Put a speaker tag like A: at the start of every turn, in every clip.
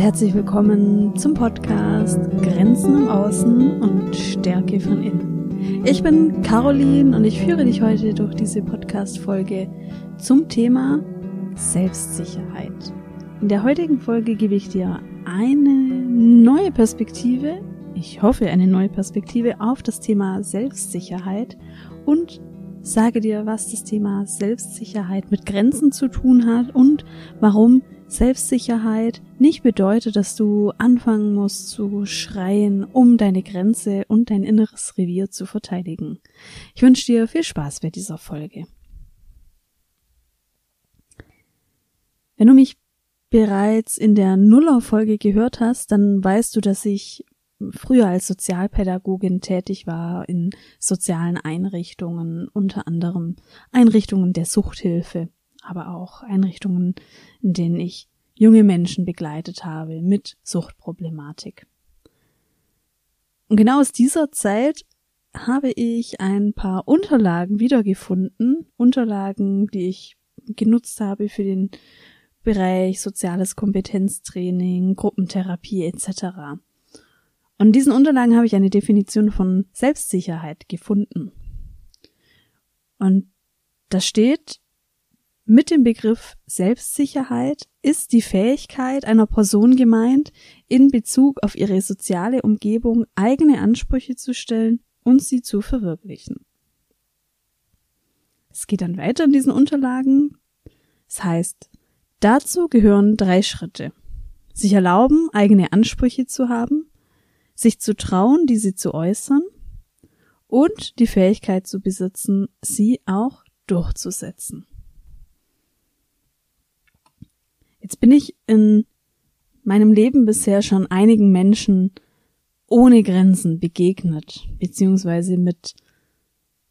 A: herzlich willkommen zum Podcast Grenzen im Außen und Stärke von innen. Ich bin Caroline und ich führe dich heute durch diese Podcast-Folge zum Thema Selbstsicherheit. In der heutigen Folge gebe ich dir eine neue Perspektive, ich hoffe eine neue Perspektive auf das Thema Selbstsicherheit und sage dir, was das Thema Selbstsicherheit mit Grenzen zu tun hat und warum Selbstsicherheit nicht bedeutet, dass du anfangen musst zu schreien, um deine Grenze und dein inneres Revier zu verteidigen. Ich wünsche dir viel Spaß bei dieser Folge. Wenn du mich bereits in der Nuller-Folge gehört hast, dann weißt du, dass ich früher als Sozialpädagogin tätig war in sozialen Einrichtungen, unter anderem Einrichtungen der Suchthilfe, aber auch Einrichtungen, in denen ich junge Menschen begleitet habe mit Suchtproblematik. Und genau aus dieser Zeit habe ich ein paar Unterlagen wiedergefunden, Unterlagen, die ich genutzt habe für den Bereich soziales Kompetenztraining, Gruppentherapie etc. Und in diesen Unterlagen habe ich eine Definition von Selbstsicherheit gefunden. Und da steht, mit dem Begriff Selbstsicherheit ist die Fähigkeit einer Person gemeint, in Bezug auf ihre soziale Umgebung eigene Ansprüche zu stellen und sie zu verwirklichen. Es geht dann weiter in diesen Unterlagen. Das heißt, dazu gehören drei Schritte. Sich erlauben, eigene Ansprüche zu haben, sich zu trauen, diese zu äußern und die Fähigkeit zu besitzen, sie auch durchzusetzen. Jetzt bin ich in meinem Leben bisher schon einigen Menschen ohne Grenzen begegnet, beziehungsweise mit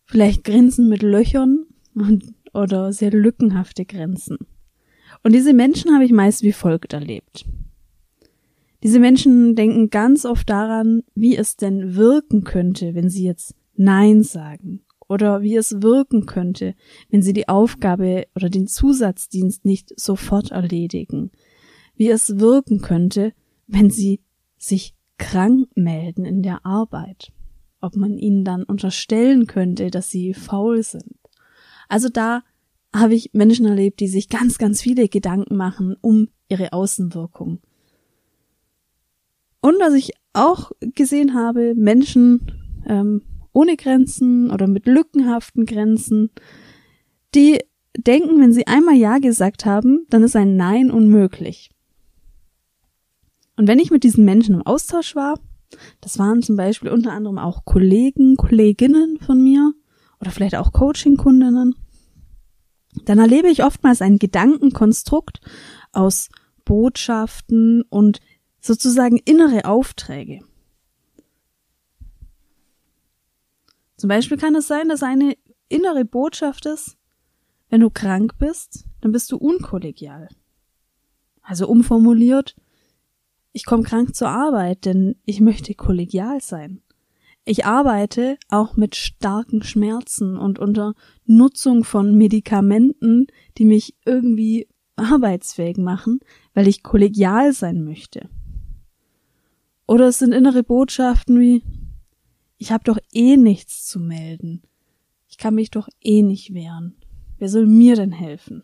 A: vielleicht Grenzen mit Löchern und, oder sehr lückenhafte Grenzen. Und diese Menschen habe ich meist wie folgt erlebt. Diese Menschen denken ganz oft daran, wie es denn wirken könnte, wenn sie jetzt Nein sagen oder wie es wirken könnte, wenn sie die Aufgabe oder den Zusatzdienst nicht sofort erledigen, wie es wirken könnte, wenn sie sich krank melden in der Arbeit, ob man ihnen dann unterstellen könnte, dass sie faul sind. Also da habe ich Menschen erlebt, die sich ganz, ganz viele Gedanken machen um ihre Außenwirkung. Und was ich auch gesehen habe, Menschen ähm, ohne Grenzen oder mit lückenhaften Grenzen, die denken, wenn sie einmal Ja gesagt haben, dann ist ein Nein unmöglich. Und wenn ich mit diesen Menschen im Austausch war, das waren zum Beispiel unter anderem auch Kollegen, Kolleginnen von mir oder vielleicht auch Coaching-Kundinnen, dann erlebe ich oftmals ein Gedankenkonstrukt aus Botschaften und sozusagen innere Aufträge. Zum Beispiel kann es sein, dass eine innere Botschaft ist, wenn du krank bist, dann bist du unkollegial. Also umformuliert, ich komme krank zur Arbeit, denn ich möchte kollegial sein. Ich arbeite auch mit starken Schmerzen und unter Nutzung von Medikamenten, die mich irgendwie arbeitsfähig machen, weil ich kollegial sein möchte. Oder es sind innere Botschaften wie, ich habe doch eh nichts zu melden. Ich kann mich doch eh nicht wehren. Wer soll mir denn helfen?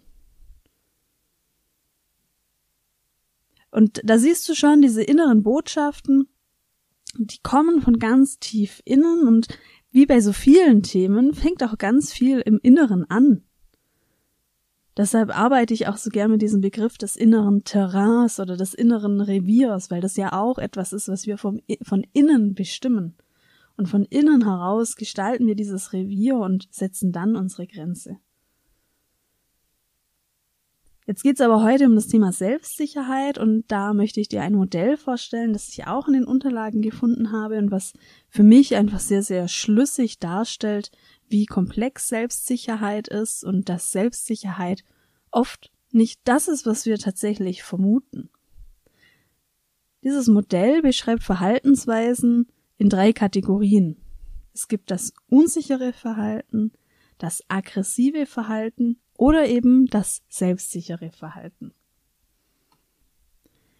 A: Und da siehst du schon diese inneren Botschaften, die kommen von ganz tief innen und wie bei so vielen Themen fängt auch ganz viel im Inneren an. Deshalb arbeite ich auch so gern mit diesem Begriff des inneren Terrains oder des inneren Reviers, weil das ja auch etwas ist, was wir vom, von innen bestimmen. Und von innen heraus gestalten wir dieses Revier und setzen dann unsere Grenze. Jetzt geht's aber heute um das Thema Selbstsicherheit und da möchte ich dir ein Modell vorstellen, das ich auch in den Unterlagen gefunden habe und was für mich einfach sehr, sehr schlüssig darstellt, wie komplex Selbstsicherheit ist und dass Selbstsicherheit oft nicht das ist, was wir tatsächlich vermuten. Dieses Modell beschreibt Verhaltensweisen in drei Kategorien. Es gibt das unsichere Verhalten, das aggressive Verhalten oder eben das selbstsichere Verhalten.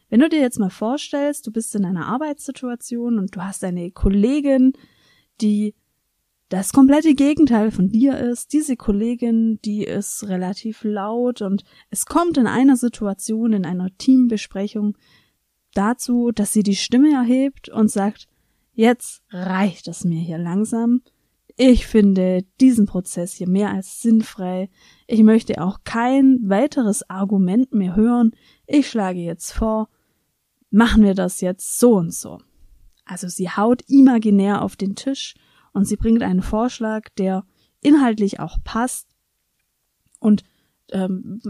A: Wenn du dir jetzt mal vorstellst, du bist in einer Arbeitssituation und du hast eine Kollegin, die das komplette Gegenteil von dir ist. Diese Kollegin, die ist relativ laut und es kommt in einer Situation, in einer Teambesprechung dazu, dass sie die Stimme erhebt und sagt, jetzt reicht es mir hier langsam. Ich finde diesen Prozess hier mehr als sinnfrei. Ich möchte auch kein weiteres Argument mehr hören. Ich schlage jetzt vor, machen wir das jetzt so und so. Also sie haut imaginär auf den Tisch und sie bringt einen Vorschlag, der inhaltlich auch passt. Und ähm,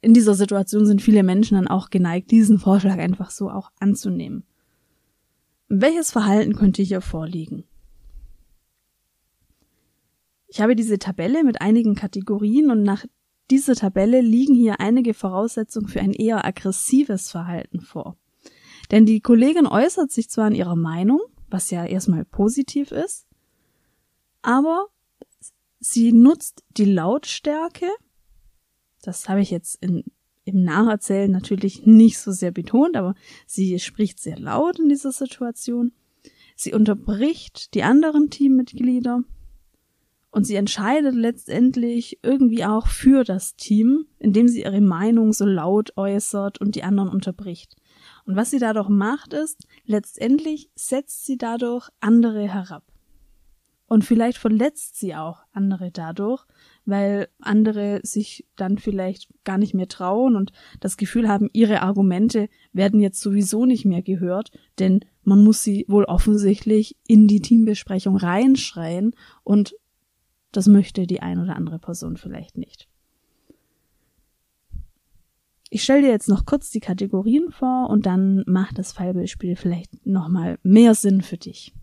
A: in dieser Situation sind viele Menschen dann auch geneigt, diesen Vorschlag einfach so auch anzunehmen. Welches Verhalten könnte hier vorliegen? Ich habe diese Tabelle mit einigen Kategorien und nach dieser Tabelle liegen hier einige Voraussetzungen für ein eher aggressives Verhalten vor. Denn die Kollegin äußert sich zwar in ihrer Meinung, was ja erstmal positiv ist, aber sie nutzt die Lautstärke, das habe ich jetzt in, im Nacherzählen natürlich nicht so sehr betont, aber sie spricht sehr laut in dieser Situation. Sie unterbricht die anderen Teammitglieder und sie entscheidet letztendlich irgendwie auch für das Team, indem sie ihre Meinung so laut äußert und die anderen unterbricht. Und was sie dadurch macht, ist, letztendlich setzt sie dadurch andere herab. Und vielleicht verletzt sie auch andere dadurch, weil andere sich dann vielleicht gar nicht mehr trauen und das Gefühl haben, ihre Argumente werden jetzt sowieso nicht mehr gehört, denn man muss sie wohl offensichtlich in die Teambesprechung reinschreien und das möchte die ein oder andere Person vielleicht nicht. Ich stelle dir jetzt noch kurz die Kategorien vor und dann macht das Fallbeispiel vielleicht nochmal mehr Sinn für dich.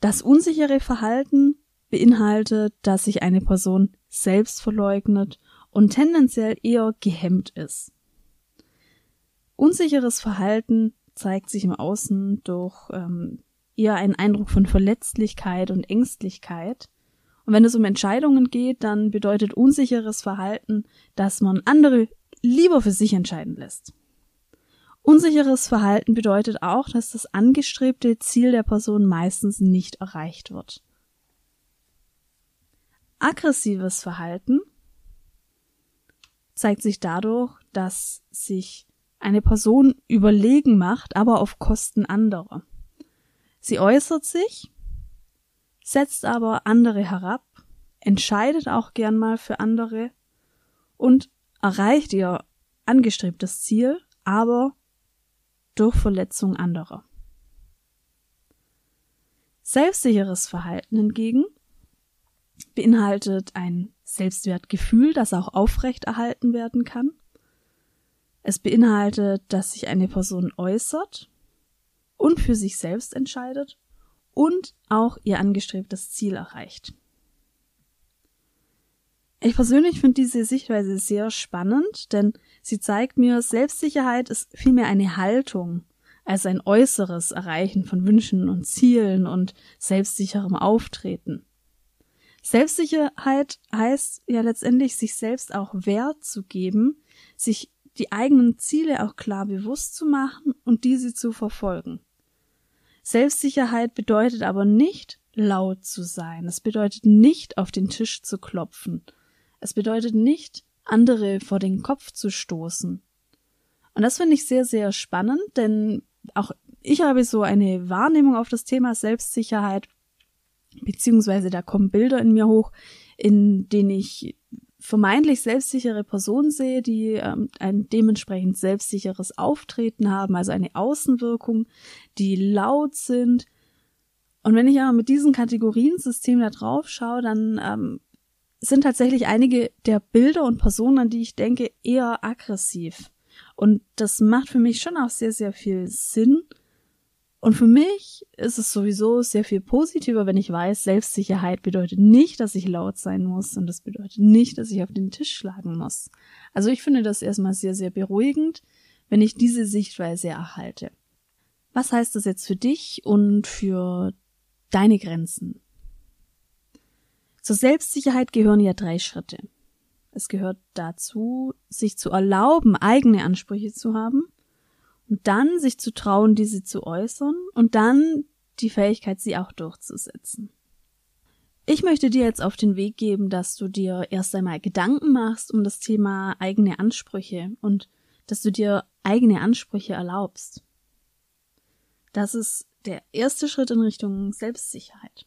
A: Das unsichere Verhalten beinhaltet, dass sich eine Person selbst verleugnet und tendenziell eher gehemmt ist. Unsicheres Verhalten zeigt sich im Außen durch ähm, eher einen Eindruck von Verletzlichkeit und Ängstlichkeit. Und wenn es um Entscheidungen geht, dann bedeutet unsicheres Verhalten, dass man andere lieber für sich entscheiden lässt. Unsicheres Verhalten bedeutet auch, dass das angestrebte Ziel der Person meistens nicht erreicht wird. Aggressives Verhalten zeigt sich dadurch, dass sich eine Person überlegen macht, aber auf Kosten anderer. Sie äußert sich, setzt aber andere herab, entscheidet auch gern mal für andere und erreicht ihr angestrebtes Ziel, aber durch Verletzung anderer. Selbstsicheres Verhalten hingegen beinhaltet ein Selbstwertgefühl, das auch aufrechterhalten werden kann. Es beinhaltet, dass sich eine Person äußert und für sich selbst entscheidet und auch ihr angestrebtes Ziel erreicht. Ich persönlich finde diese Sichtweise sehr spannend, denn sie zeigt mir, Selbstsicherheit ist vielmehr eine Haltung als ein äußeres Erreichen von Wünschen und Zielen und selbstsicherem Auftreten. Selbstsicherheit heißt ja letztendlich, sich selbst auch Wert zu geben, sich die eigenen Ziele auch klar bewusst zu machen und diese zu verfolgen. Selbstsicherheit bedeutet aber nicht, laut zu sein. Es bedeutet nicht, auf den Tisch zu klopfen. Es bedeutet nicht, andere vor den Kopf zu stoßen. Und das finde ich sehr, sehr spannend, denn auch ich habe so eine Wahrnehmung auf das Thema Selbstsicherheit, beziehungsweise da kommen Bilder in mir hoch, in denen ich vermeintlich selbstsichere Personen sehe, die ähm, ein dementsprechend selbstsicheres Auftreten haben, also eine Außenwirkung, die laut sind. Und wenn ich aber mit diesem Kategoriensystem da drauf schaue, dann ähm, sind tatsächlich einige der Bilder und Personen, an die ich denke, eher aggressiv. Und das macht für mich schon auch sehr, sehr viel Sinn, und für mich ist es sowieso sehr viel positiver, wenn ich weiß, Selbstsicherheit bedeutet nicht, dass ich laut sein muss und das bedeutet nicht, dass ich auf den Tisch schlagen muss. Also ich finde das erstmal sehr, sehr beruhigend, wenn ich diese Sichtweise erhalte. Was heißt das jetzt für dich und für deine Grenzen? Zur Selbstsicherheit gehören ja drei Schritte. Es gehört dazu, sich zu erlauben, eigene Ansprüche zu haben und dann sich zu trauen, diese zu äußern und dann die Fähigkeit, sie auch durchzusetzen. Ich möchte dir jetzt auf den Weg geben, dass du dir erst einmal Gedanken machst um das Thema eigene Ansprüche und dass du dir eigene Ansprüche erlaubst. Das ist der erste Schritt in Richtung Selbstsicherheit.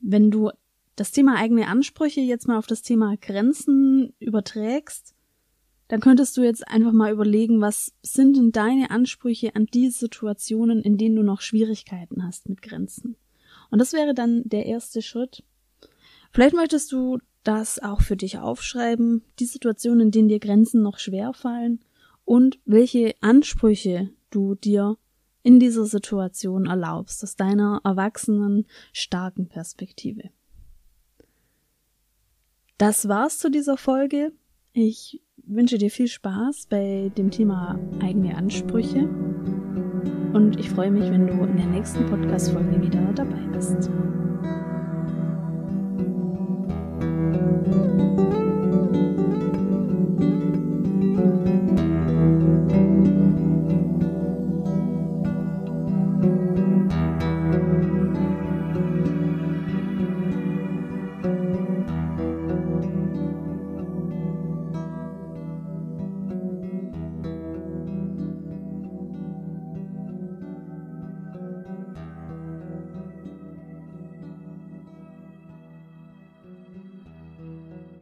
A: Wenn du das Thema eigene Ansprüche jetzt mal auf das Thema Grenzen überträgst, dann könntest du jetzt einfach mal überlegen, was sind denn deine Ansprüche an die Situationen, in denen du noch Schwierigkeiten hast mit Grenzen. Und das wäre dann der erste Schritt. Vielleicht möchtest du das auch für dich aufschreiben, die Situationen, in denen dir Grenzen noch schwer fallen und welche Ansprüche du dir in dieser Situation erlaubst, aus deiner erwachsenen, starken Perspektive. Das war's zu dieser Folge. Ich wünsche dir viel Spaß bei dem Thema eigene Ansprüche und ich freue mich, wenn du in der nächsten Podcast-Folge wieder dabei bist.